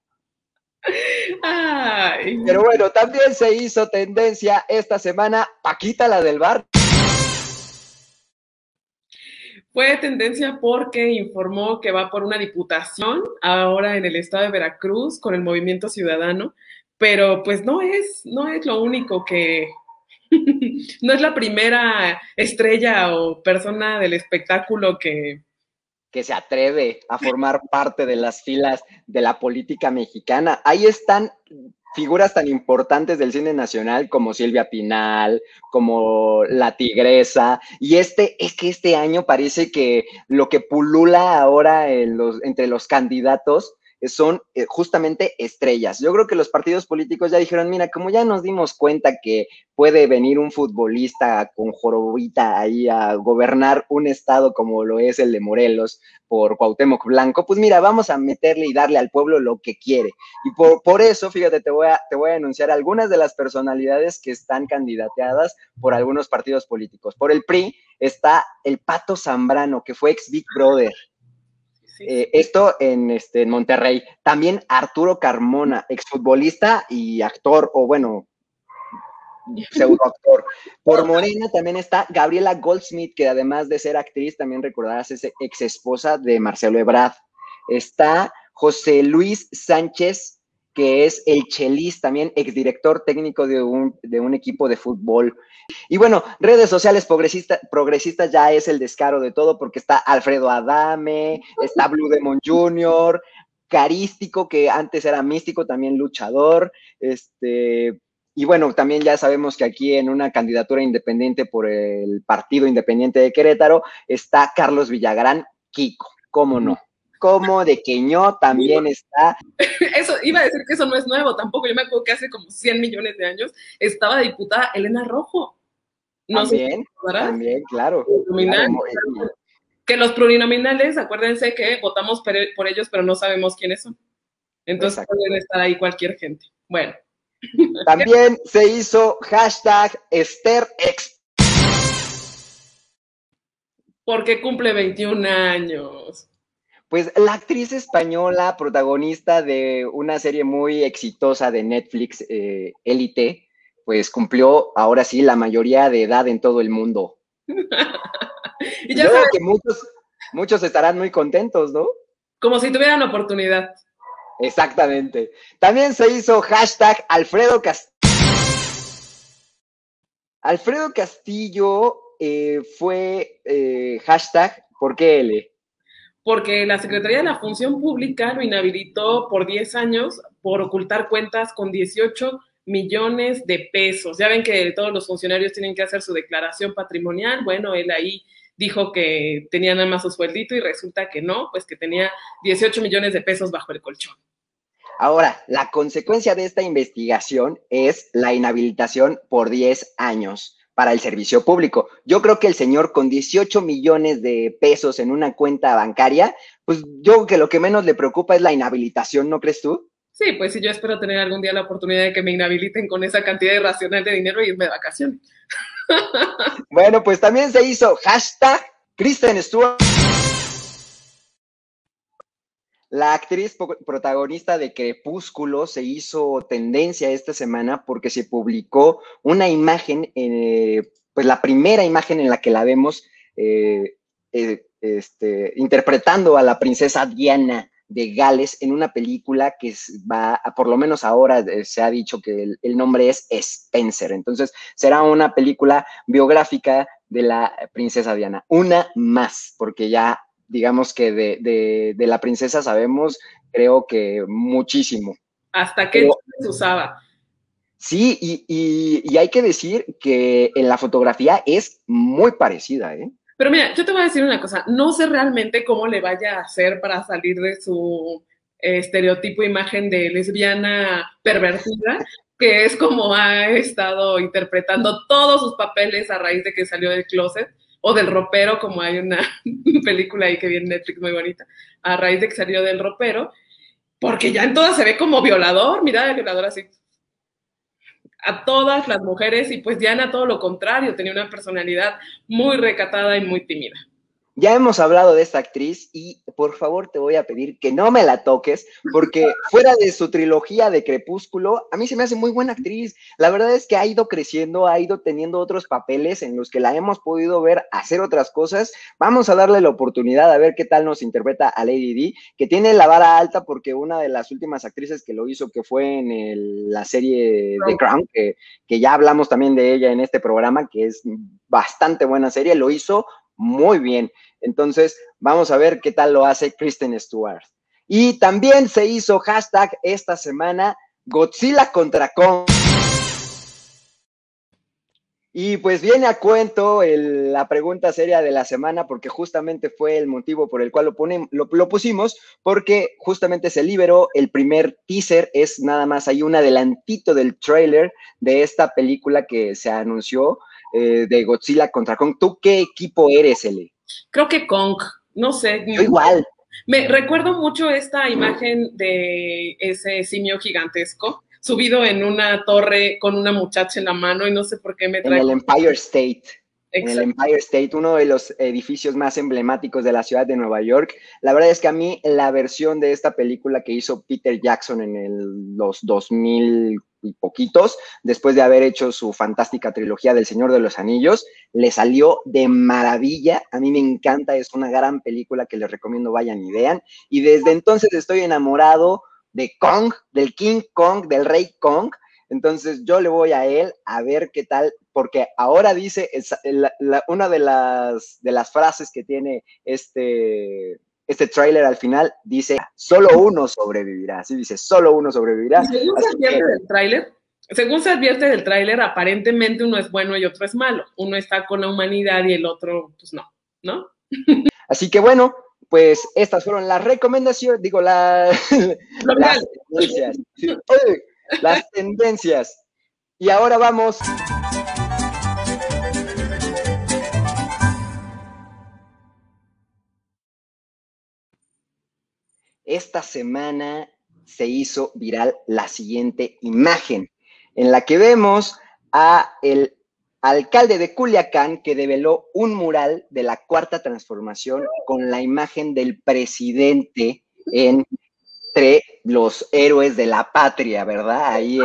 Pero bueno, también se hizo tendencia esta semana Paquita la del bar. Fue tendencia porque informó que va por una diputación ahora en el estado de Veracruz con el Movimiento Ciudadano, pero pues no es, no es lo único que, no es la primera estrella o persona del espectáculo que, que se atreve a formar parte de las filas de la política mexicana. Ahí están figuras tan importantes del cine nacional como Silvia Pinal, como La Tigresa, y este es que este año parece que lo que pulula ahora entre los candidatos son eh, justamente estrellas. Yo creo que los partidos políticos ya dijeron, mira, como ya nos dimos cuenta que puede venir un futbolista con jorobita ahí a gobernar un estado como lo es el de Morelos por Cuauhtémoc Blanco, pues mira, vamos a meterle y darle al pueblo lo que quiere. Y por, por eso, fíjate, te voy, a, te voy a anunciar algunas de las personalidades que están candidateadas por algunos partidos políticos. Por el PRI está el Pato Zambrano, que fue ex Big Brother. Eh, esto en, este, en Monterrey. También Arturo Carmona, exfutbolista y actor, o bueno, pseudo actor. Por Morena también está Gabriela Goldsmith, que además de ser actriz, también recordarás es ex esposa de Marcelo Ebrard. Está José Luis Sánchez, que es el Chelis, también exdirector técnico de un, de un equipo de fútbol. Y bueno, redes sociales progresistas progresistas ya es el descaro de todo, porque está Alfredo Adame, está Blue Demon Jr., Carístico, que antes era místico, también luchador, este, y bueno, también ya sabemos que aquí en una candidatura independiente por el Partido Independiente de Querétaro está Carlos Villagrán, Kiko, ¿cómo no? Como de Queñó también está. Eso, iba a decir que eso no es nuevo tampoco. Yo me acuerdo que hace como 100 millones de años estaba diputada Elena Rojo. No también, también, claro. Que los plurinominales, acuérdense que votamos por ellos, pero no sabemos quiénes son. Entonces pueden estar ahí cualquier gente. Bueno. También se hizo hashtag EstherX. Porque cumple 21 años. Pues la actriz española, protagonista de una serie muy exitosa de Netflix, eh, Élite, pues cumplió ahora sí la mayoría de edad en todo el mundo. y ya que muchos, muchos estarán muy contentos, ¿no? Como si tuvieran oportunidad. Exactamente. También se hizo hashtag Alfredo Castillo. Alfredo Castillo eh, fue eh, hashtag, ¿por qué L? Porque la Secretaría de la Función Pública lo inhabilitó por 10 años por ocultar cuentas con 18 millones de pesos. Ya ven que todos los funcionarios tienen que hacer su declaración patrimonial. Bueno, él ahí dijo que tenía nada más su sueldito y resulta que no, pues que tenía 18 millones de pesos bajo el colchón. Ahora, la consecuencia de esta investigación es la inhabilitación por 10 años para el servicio público. Yo creo que el señor con 18 millones de pesos en una cuenta bancaria, pues yo creo que lo que menos le preocupa es la inhabilitación, ¿no crees tú? Sí, pues sí, yo espero tener algún día la oportunidad de que me inhabiliten con esa cantidad irracional de dinero y irme de vacaciones. bueno, pues también se hizo hashtag Kristen Stewart. La actriz protagonista de Crepúsculo se hizo tendencia esta semana porque se publicó una imagen, eh, pues la primera imagen en la que la vemos eh, eh, este, interpretando a la princesa Diana de Gales en una película que va, por lo menos ahora se ha dicho que el, nombre es Spencer. Entonces será una película biográfica de la princesa Diana. Una más, porque ya digamos que de, la princesa sabemos, creo que muchísimo. Hasta que se usaba. Sí, y, hay que decir que en la fotografía es muy parecida, ¿eh? Pero mira, yo te voy a decir una cosa, no sé realmente cómo le vaya a hacer para salir de su estereotipo imagen de lesbiana pervertida, que es como ha estado interpretando todos sus papeles a raíz de que salió del closet o del ropero, como hay una película ahí que viene en Netflix muy bonita, a raíz de que salió del ropero, porque ya en todas se ve como violador, mira el violador así. A todas las mujeres, y pues Diana todo lo contrario, tenía una personalidad muy recatada y muy tímida. Ya hemos hablado de esta actriz y por favor te voy a pedir que no me la toques porque fuera de su trilogía de Crepúsculo, a mí se me hace muy buena actriz. La verdad es que ha ido creciendo, ha ido teniendo otros papeles en los que la hemos podido ver hacer otras cosas. Vamos a darle la oportunidad a ver qué tal nos interpreta a Lady D, que tiene la vara alta porque una de las últimas actrices que lo hizo, que fue en la serie The Crown, que, que ya hablamos también de ella en este programa, que es bastante buena serie, lo hizo muy bien. Entonces, vamos a ver qué tal lo hace Kristen Stewart. Y también se hizo hashtag esta semana Godzilla contra Kong. Y pues viene a cuento la pregunta seria de la semana, porque justamente fue el motivo por el cual lo, lo, pusimos, porque justamente se liberó el primer teaser, es nada más hay un adelantito del trailer de esta película que se anunció eh, de Godzilla contra Kong. ¿Tú qué equipo eres, Eli? Creo que Kong, no sé. igual. Me recuerdo mucho esta imagen de ese simio gigantesco subido en una torre con una muchacha en la mano y no sé por qué me trae. En el Empire State. En el Empire State, uno de los edificios más emblemáticos de la ciudad de Nueva York. La verdad es que a mí la versión de esta película que hizo Peter Jackson en el, los 2000 y poquitos, después de haber hecho su fantástica trilogía del Señor de los Anillos, le salió de maravilla. A mí me encanta, es una gran película que les recomiendo vayan y vean. Y desde entonces estoy enamorado de Kong, del King Kong, del Rey Kong. Entonces yo le voy a él a ver qué tal, porque ahora dice, una de las, de las frases que tiene este, este tráiler al final dice, solo uno sobrevivirá, así dice, solo uno sobrevivirá. Según se advierte del tráiler, según se advierte del tráiler, aparentemente uno es bueno y otro es malo. Uno está con la humanidad y el otro, pues no, ¿no? Así que bueno, pues estas fueron las recomendaciones, digo, las tendencias. las tendencias. Y ahora vamos esta semana se hizo viral la siguiente imagen, en la que vemos a el alcalde de Culiacán que develó un mural de la cuarta transformación con la imagen del presidente entre los héroes de la patria, ¿verdad? Ahí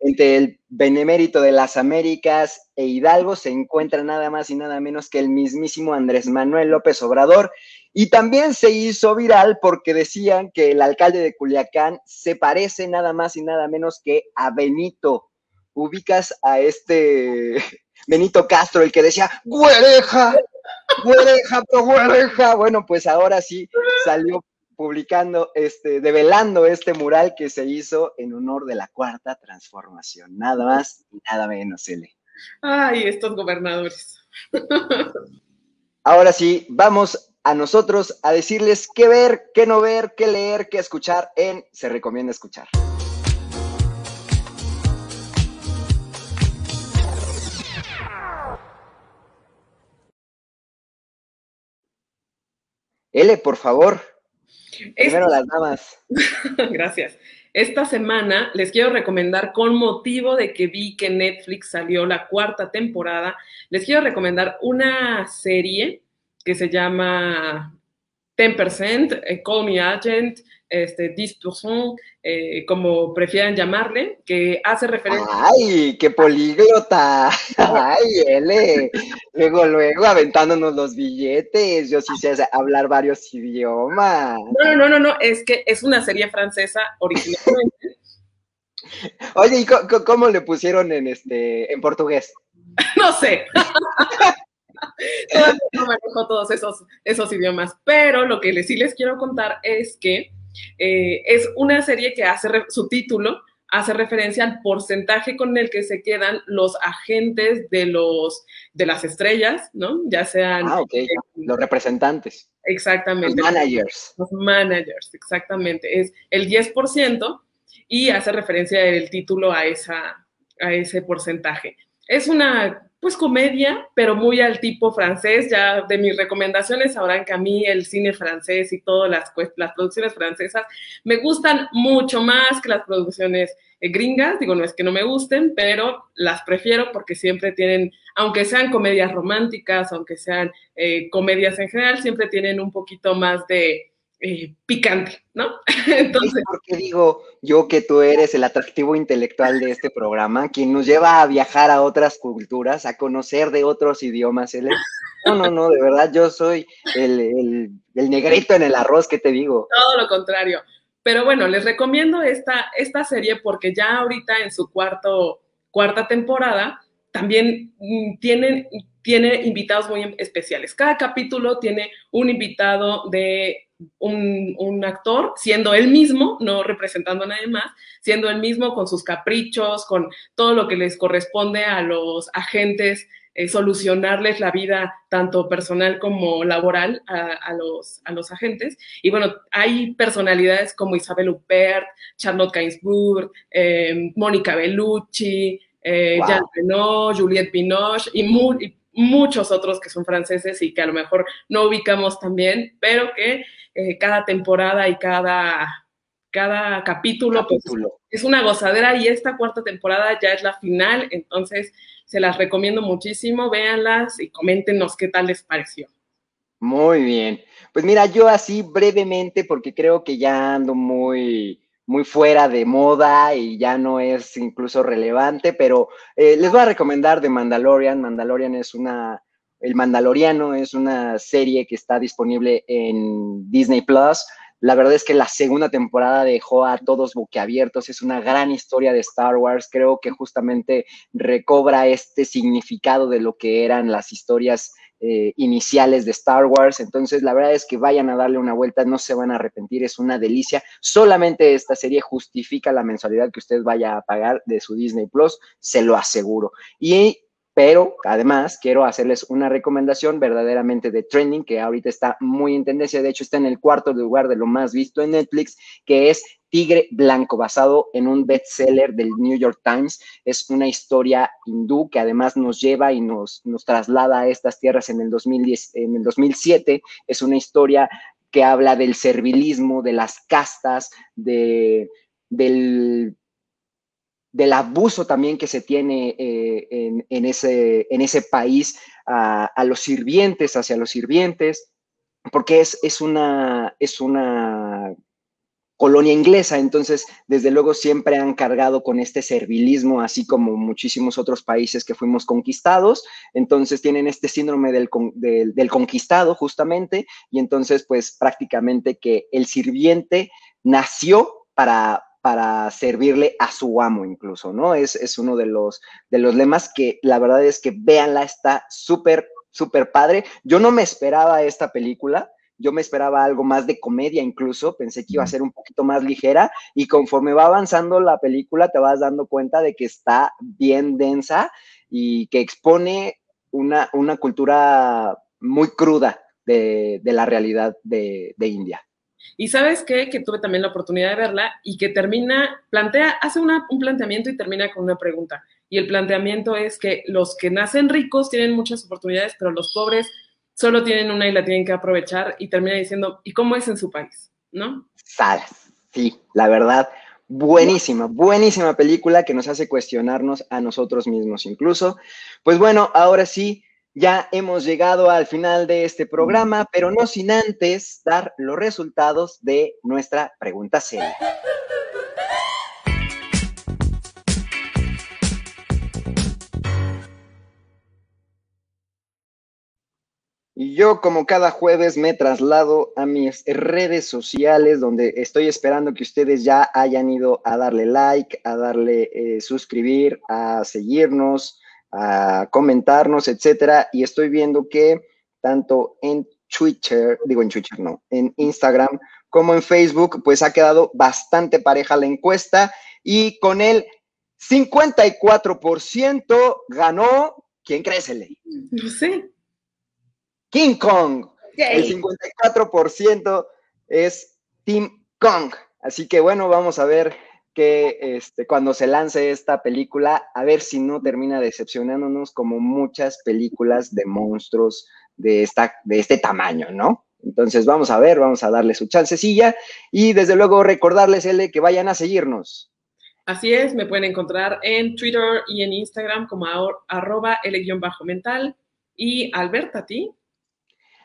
entre el benemérito de las Américas e Hidalgo se encuentra nada más y nada menos que el mismísimo Andrés Manuel López Obrador. Y también se hizo viral porque decían que el alcalde de Culiacán se parece nada más y nada menos que a Benito. Ubicas a este Benito Castro, el que decía, güereja, güereja, güereja. Bueno, pues ahora sí salió publicando, este, develando este mural que se hizo en honor de la cuarta transformación. Nada más y nada menos, L. Ay, estos gobernadores. Ahora sí, vamos a nosotros a decirles qué ver, qué no ver, qué leer, qué escuchar en Se Recomienda Escuchar. L, por favor. Primero las damas. Gracias. Esta semana les quiero recomendar, con motivo de que vi que Netflix salió la cuarta temporada, les quiero recomendar una serie que se llama 10%, eh, Call Me Agent, este, 10%, eh, como prefieran llamarle, que hace referencia... ¡Ay, qué políglota! ¡Ay, L! Luego, luego, aventándonos los billetes. Yo sí sé hablar varios idiomas. No, no, no, no, es que es una serie francesa originalmente. Oye, ¿y cómo, le pusieron en, este, en portugués? no sé. no manejo todos esos, esos idiomas, pero lo que sí les quiero contar es que eh, es una serie que hace su título hace referencia al porcentaje con el que se quedan los agentes de los de las estrellas, ¿no? Ya sean ah, okay. los representantes. Exactamente. Los managers. Los managers, exactamente. Es el 10% y hace referencia el título a esa a ese porcentaje. Es una pues comedia, pero muy al tipo francés. Ya de mis recomendaciones sabrán que a mí el cine francés y todas las, las producciones francesas me gustan mucho más que las producciones eh, gringas. Digo, no es que no me gusten, pero las prefiero porque siempre tienen, aunque sean comedias románticas, aunque sean eh, comedias en general, siempre tienen un poquito más de eh, picante, ¿no? Entonces. Porque digo yo que tú eres el atractivo intelectual de este programa, quien nos lleva a viajar a otras culturas, a conocer de otros idiomas. No, no, no, de verdad, yo soy el, negrito en el arroz, ¿qué te digo? Todo lo contrario. Pero bueno, les recomiendo esta, esta serie porque ya ahorita en su cuarto, cuarta temporada también mm, tienen, tiene invitados muy especiales. Cada capítulo tiene un invitado de un, actor siendo él mismo, no representando a nadie más, siendo él mismo con sus caprichos, con todo lo que les corresponde a los agentes, eh, solucionarles la vida tanto personal como laboral a, los, a los agentes. Y bueno, hay personalidades como Isabel Huppert, Charlotte Gainsbourg, eh, Mónica Bellucci, eh, Jean Reno, Juliette Binoche y, y muchos otros que son franceses y que a lo mejor no ubicamos también, pero que eh, cada temporada y cada, cada capítulo, Pues, es una gozadera y esta cuarta temporada ya es la final, entonces se las recomiendo muchísimo, véanlas y coméntenos qué tal les pareció. Muy bien. Pues mira, yo así brevemente, porque creo que ya ando muy, muy fuera de moda y ya no es incluso relevante, pero eh, les voy a recomendar The Mandalorian. Mandalorian es una el Mandaloriano es una serie que está disponible en Disney Plus. La verdad es que la segunda temporada dejó a todos boquiabiertos. Es una gran historia de Star Wars. Creo que justamente recobra este significado de lo que eran las historias eh, iniciales de Star Wars. Entonces, la verdad es que vayan a darle una vuelta, no se van a arrepentir, es una delicia. Solamente esta serie justifica la mensualidad que usted vaya a pagar de su Disney Plus, se lo aseguro. Y pero además quiero hacerles una recomendación verdaderamente de trending que ahorita está muy en tendencia. De hecho, está en el cuarto lugar de lo más visto en Netflix, que es Tigre Blanco, basado en un bestseller del New York Times. Es una historia hindú que además nos lleva y nos, nos traslada a estas tierras en el, 2010, en el 2007. Es una historia que habla del servilismo, de las castas, de, del del abuso también que se tiene eh, en, ese, en ese país a, los sirvientes, hacia los sirvientes, porque es, es, una, es una colonia inglesa, entonces desde luego siempre han cargado con este servilismo, así como muchísimos otros países que fuimos conquistados, entonces tienen este síndrome del, del, del conquistado justamente, y entonces pues prácticamente que el sirviente nació para, para servirle a su amo incluso, ¿no? Es, es uno de los, de los lemas que la verdad es que véanla, está súper, súper padre. Yo no me esperaba esta película, yo me esperaba algo más de comedia incluso, pensé que iba a ser un poquito más ligera y conforme va avanzando la película te vas dando cuenta de que está bien densa y que expone una, una cultura muy cruda de, la realidad de, India. Y sabes qué? Que tuve también la oportunidad de verla y que termina, plantea, hace un planteamiento y termina con una pregunta. Y el planteamiento es que los que nacen ricos tienen muchas oportunidades, pero los pobres solo tienen una y la tienen que aprovechar y termina diciendo, ¿y cómo es en su país? ¿No? Sí, la verdad, buenísima, buenísima película que nos hace cuestionarnos a nosotros mismos incluso. Pues bueno, ahora sí, ya hemos llegado al final de este programa, pero no sin antes dar los resultados de nuestra pregunta seria. Y yo, como cada jueves, me traslado a mis redes sociales, donde estoy esperando que ustedes ya hayan ido a darle like, a darle eh, suscribir, a seguirnos, a comentarnos, etcétera. Y estoy viendo que tanto en Twitter, digo en Twitter, no, en Instagram como en Facebook, pues ha quedado bastante pareja la encuesta y con el 54% ganó, ¿quién créesele? No sé. King Kong. El 54% es Team Kong. Así que bueno, vamos a ver que este, cuando se lance esta película, a ver si no termina decepcionándonos como muchas películas de monstruos de, esta, de este tamaño, ¿no? Entonces vamos a ver, vamos a darle su chancecilla y desde luego recordarles, L, que vayan a seguirnos. Así es, me pueden encontrar en Twitter y en Instagram como arroba L-mental. Y Alberta, ¿a ti?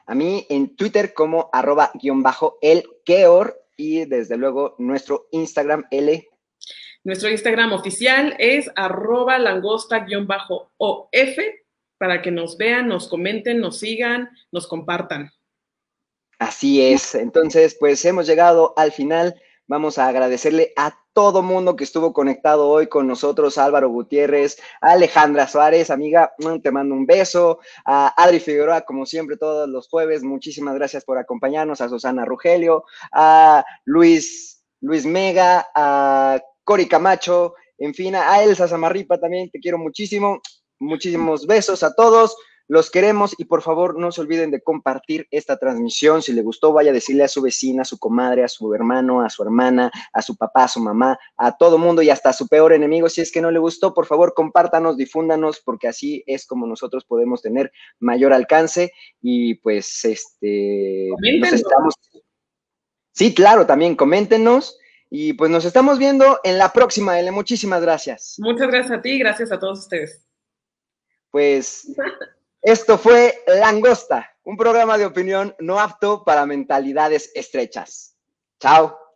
A mí en Twitter como arroba guion bajo el Keor y desde luego nuestro Instagram L nuestro Instagram oficial es arroba langosta-of para que nos vean, nos comenten, nos sigan, nos compartan. Así es. Entonces, pues hemos llegado al final. Vamos a agradecerle a todo mundo que estuvo conectado hoy con nosotros, Álvaro Gutiérrez, Alejandra Suárez, amiga, mm, te mando un beso, a Adri Figueroa, como siempre, todos los jueves, muchísimas gracias por acompañarnos, a Susana Rugelio, a Luis, Luis Mega, a Cori Camacho, en fin, a Elsa Zamarripa también, te quiero muchísimo. Muchísimos besos a todos. Los queremos y por favor no se olviden de compartir esta transmisión. Si le gustó, vaya a decirle a su vecina, a su comadre, a su hermano, a su hermana, a su papá, a su mamá, a todo mundo y hasta a su peor enemigo. Si es que no le gustó, por favor compártanos, difúndanos, porque así es como nosotros podemos tener mayor alcance y pues este... Nos Sí, claro, también coméntenos y pues nos estamos viendo en la próxima, L. Muchísimas gracias. Muchas gracias a ti y gracias a todos ustedes. Pues esto fue Langosta, un programa de opinión no apto para mentalidades estrechas. Chao.